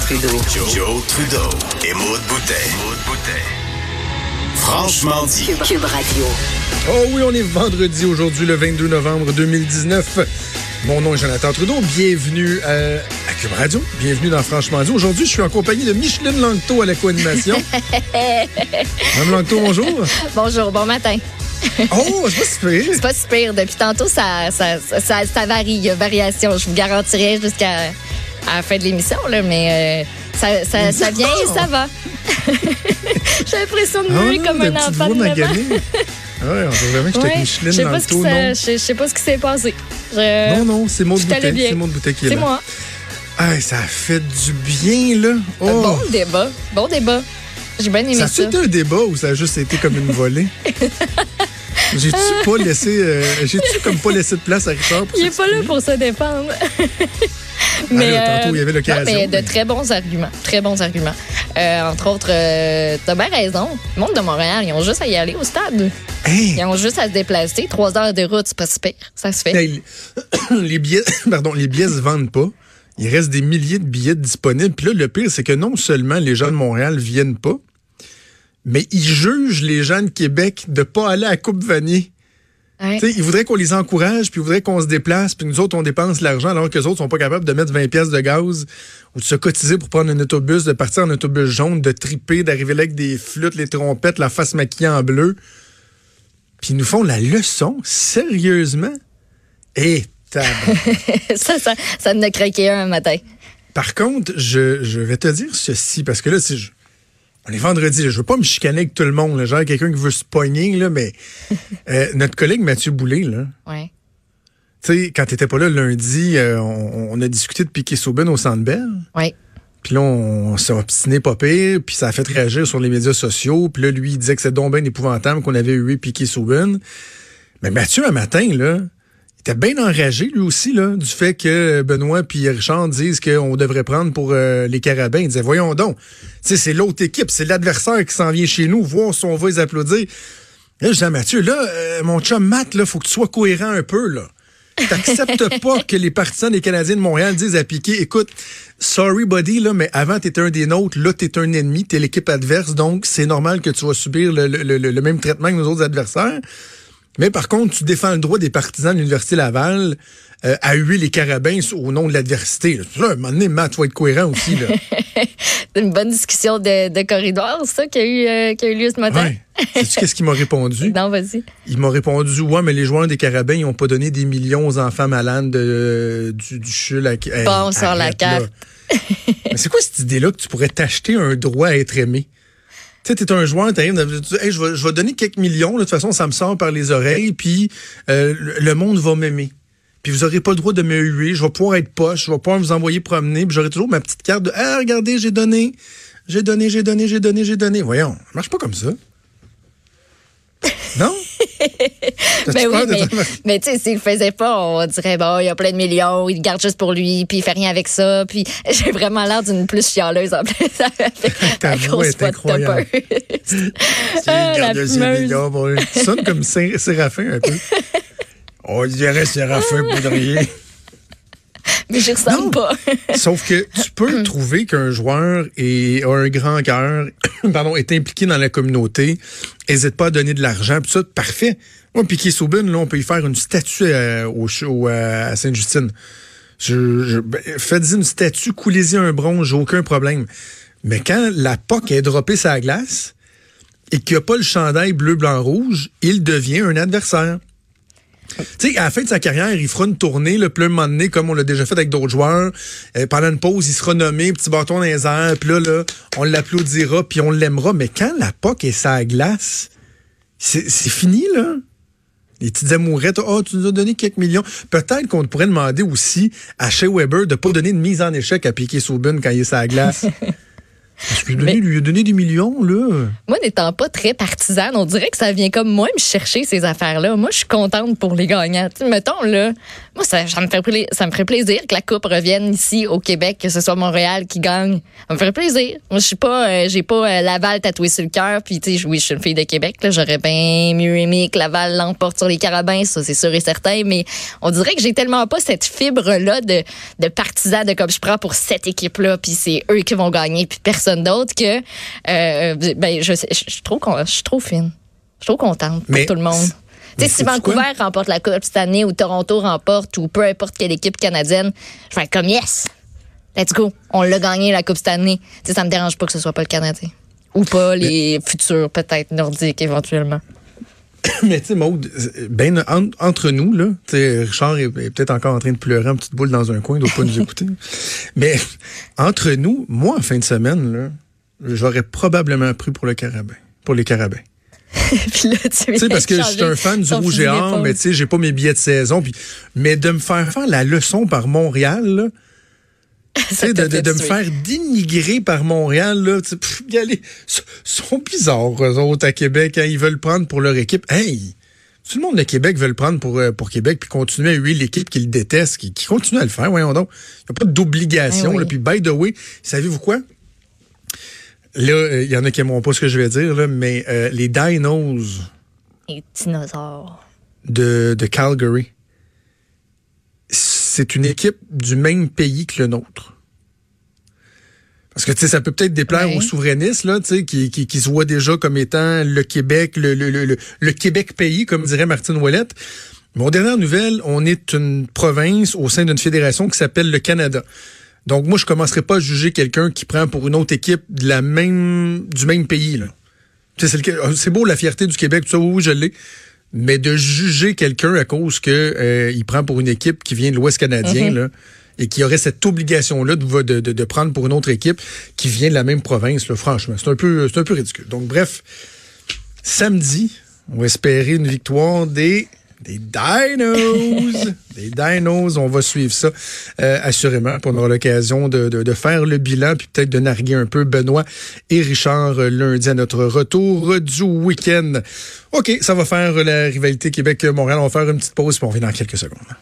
Trudeau. Joe, Trudeau et Maude Boutet. Franchement dit. Cube, Cube Radio. Oh oui, on est vendredi aujourd'hui, le 22 novembre 2019. Mon nom est Jonathan Trudeau. Bienvenue euh, à Cube Radio. Bienvenue dans Franchement dit. Aujourd'hui, je suis en compagnie de Micheline Langto à la co-animation. Madame Langto, bonjour. Bonjour, bon matin. Oh, c'est pas si pire. C'est pas si pire. Depuis tantôt, ça, ça, ça, ça varie. Il y a variation. Je vous garantirai jusqu'à à la fin de l'émission, là, mais euh, ça, ça, ça vient et ça va. J'ai l'impression de Ah muer non, comme un enfant de 9 ans. maganée. Ah on dirait vraiment que j'étais Ouais, Micheline non? s'est- je sais pas ce qui s'est passé. Je- Non, non, c'est Boutet. bien. C'est Maud Boutet qui est, C'est là. moi. Ah, ça a fait du bien, là. Oh. Bon débat. Bon débat. J'ai bien aimé Ça ça. a été un débat ou ça a juste été comme une volée? J'ai-tu pas laissé, euh, j'ai-tu comme pas laissé de place à Richard pour Il est pas là pour se défendre. Ah, là, tantôt, il y avait l'occasion, mais mais- de très bons arguments. Très bons arguments. Euh, entre autres, euh, t'as bien raison. Le monde de Montréal, ils ont juste à y aller au stade. Hey! Ils ont juste à se déplacer. Trois heures de route, c'est pas si pire. Ça se fait. Hey, les billets, pardon, les billets se vendent pas. Il reste des milliers de billets disponibles. Puis là, le pire, c'est que non seulement les gens de Montréal viennent pas, mais ils jugent les gens de Québec de pas aller à Coupe Vanier. Ouais. Ils voudraient qu'on les encourage, puis ils voudraient qu'on se déplace, puis nous autres, on dépense l'argent, alors que les autres sont pas capables de mettre 20 pièces de gaz ou de se cotiser pour prendre un autobus, de partir en autobus jaune, de triper, d'arriver là avec des flûtes, les trompettes, la face maquillée en bleu. Puis ils nous font la leçon, sérieusement? Et ça, ça, ça me a craqué un matin. Par contre, je, je vais te dire ceci, parce que là, c'est, je- on est vendredi, là, je veux pas me chicaner avec tout le monde, là, genre quelqu'un qui veut se pogner, là, mais euh, notre collègue Mathieu Boulay, là, Ouais. tu sais, quand t'étais pas là lundi, euh, on, on a discuté de piquer Souben au Centre Bell. Ouais. Puis là, on s'est obstiné pas pire, puis ça a fait réagir sur les médias sociaux. Puis là, lui, il disait que c'est donc bien épouvantable qu'on avait eu piqué Souben. Mais Mathieu, un matin, là, il était bien enragé, lui aussi, là, du fait que Benoît puis Richard disent qu'on devrait prendre pour euh, les Carabins. Il disait, voyons donc, tu sais, c'est l'autre équipe, c'est l'adversaire qui s'en vient chez nous, voir si on va les applaudir. Là, je disais à Mathieu, là, euh, mon chum Matt, là, faut que tu sois cohérent un peu, là. T'acceptes pas que les partisans des Canadiens de Montréal disent à Piqué, écoute, sorry buddy, là, mais avant t'étais un des nôtres, là t'es un ennemi, t'es l'équipe adverse, donc c'est normal que tu vas subir le, le- le- le même traitement que nos autres adversaires. Mais par contre, tu défends le droit des partisans de l'Université Laval euh, à huer les carabins au nom de l'adversité. Là, à un moment donné, Matt, tu vas être cohérent aussi. Là. C'est une bonne discussion de, de corridor, ça, qui a eu, euh, qui a eu lieu ce matin. Ouais. Sais-tu qu'est-ce qu'il m'a répondu? Non, vas-y. Il m'a répondu, ouais, mais les joueurs des carabins, ils ont pas donné des millions aux enfants malades de, du, du CHUL. à- Hey, Bon, sur la arrête, carte. mais c'est quoi cette idée-là que tu pourrais t'acheter un droit à être aimé? Tu sais, t'es un joueur, t'arrives, tu dis, hey, je vais, je vais donner quelques millions, là, de toute façon, ça me sort par les oreilles, puis euh, le- le monde va m'aimer. Puis vous aurez pas le droit de me huer, je vais pouvoir être poche, je vais pouvoir vous envoyer promener, puis j'aurai toujours ma petite carte de Ah, regardez, j'ai donné, j'ai donné, j'ai donné, j'ai donné, j'ai donné. Voyons, ça marche pas comme ça. Non? Ben oui, mais, tu sais, s'il le faisait pas, on dirait, bon, il y a plein de millions, il le garde juste pour lui, puis il fait rien avec ça, puis j'ai vraiment l'air d'une plus chialeuse en plus. Ta voix est incroyable. Ah, la garde fumeuse. millions pour lui. Ça sonne comme Sé- Séraphin un peu. On dirait Séraphin Poudrier. Mais j'y ressemble Non. pas. Sauf que tu peux trouver qu'un joueur est, a un grand cœur, pardon, est impliqué dans la communauté, hésite pas à donner de l'argent, puis ça, parfait. Moi, Piquet Saubin, là, on peut y faire une statue euh, au, à Sainte-Justine. Je, je, ben, Faites-y une statue, coulez-y un bronze, aucun problème. Mais quand la POC est droppée sa glace et qu'il n'y a pas le chandail bleu, blanc, rouge, il devient un adversaire. Tu sais, à la fin de sa carrière, il fera une tournée, le plein moment donné, comme on l'a déjà fait avec d'autres joueurs. Euh, pendant une pause, il sera nommé, petit bâton dans les airs, puis là, là, on l'applaudira, puis on l'aimera. Mais quand la POC est sa glace, c'est fini, là. Les petites amourettes, oh, tu nous as donné quelques millions. Peut-être qu'on pourrait demander aussi à Shea Weber de pas donner de mise en échec à Piquet Saubin quand il est sa glace. Lui a donné, lui donné des millions, là. Moi, n'étant pas très partisane, on dirait que ça vient comme moi me chercher ces affaires-là. Moi, je suis contente pour les gagnants. Mettons, là, moi, ça, ça me fait, ça me ferait plaisir que la Coupe revienne ici au Québec, que ce soit Montréal qui gagne. Ça me ferait plaisir. Moi, je suis pas, euh, j'ai pas euh, Laval tatoué sur le cœur. Puis, tu sais, oui, je suis une fille de Québec. Là, j'aurais bien mieux aimé que Laval l'emporte sur les Carabins, ça, c'est sûr et certain. Mais on dirait que j'ai tellement pas cette fibre-là de, de partisan, de comme je prends pour cette équipe-là, puis c'est eux qui vont gagner, puis personne d'autre que, euh, ben, je, sais- je, trop, con- je suis trop fine. Je suis trop contente pour Mais tout le monde. si? Vancouver remporte la Coupe cette année ou Toronto remporte ou peu importe quelle équipe canadienne, je vais être comme yes. Let's go. On l'a gagné la Coupe cette année. Tu sais, ça me dérange pas que ce soit pas le Canadien. Ou pas les futurs, peut-être nordiques éventuellement. Mais tu sais, Maude, ben, en- entre nous, là, tu sais, Richard est, est peut-être encore en train de pleurer en petite boule dans un coin, il doit pas nous écouter. Mais entre nous, moi, en fin de semaine, là, j'aurais probablement pris pour le carabin, pour les carabins. Puis là, tu sais, parce que je suis un fan du rouge et or, mais tu sais, j'ai pas mes billets de saison. Puis, mais de me faire faire la leçon par Montréal, là, de, de, de me faire dénigrer par Montréal, là, pff, y aller, ils sont bizarres, eux autres, à Québec, hein, ils veulent prendre pour leur équipe. Hey! Tout le monde de Québec veut le prendre pour, euh, pour Québec, puis continuer à huer l'équipe qui le déteste, qui, qui continue à le faire, voyons donc. Il n'y a pas d'obligation. Eh oui. Puis, by the way, savez-vous quoi? Là, euh, il y en a qui n'aimeront pas ce que je vais dire, là, mais euh, les Dinos Les dinosaures. de, de Calgary, c'est une équipe du même pays que le nôtre. Parce que tu sais, ça peut peut-être déplaire Ouais. aux souverainistes là, tu sais, qui, qui, qui se voient déjà comme étant le Québec, le, le, le, le- le Québec pays, comme dirait Martine Ouellette. Mais aux dernières nouvelles, on est une province au sein d'une fédération qui s'appelle le Canada. Donc moi, je commencerai pas à juger quelqu'un qui prend pour une autre équipe de la même du même pays là. Tu sais, C'est le- c'est beau la fierté du Québec, tout ça, oui, oui, je l'ai. Mais de juger quelqu'un à cause que euh, il prend pour une équipe qui vient de l'Ouest canadien, là, et qui aurait cette obligation-là de, de, de, de prendre pour une autre équipe qui vient de la même province, là, franchement, c'est un peu c'est un peu ridicule. Donc bref, samedi, on va espérer une victoire des des Dinos. des Dinos, on va suivre ça euh, assurément. On aura l'occasion de, de, de faire le bilan, puis peut-être de narguer un peu Benoît et Richard euh, lundi à notre retour du week-end. OK, ça va faire la rivalité Québec-Montréal. On va faire une petite pause, puis on revient dans quelques secondes.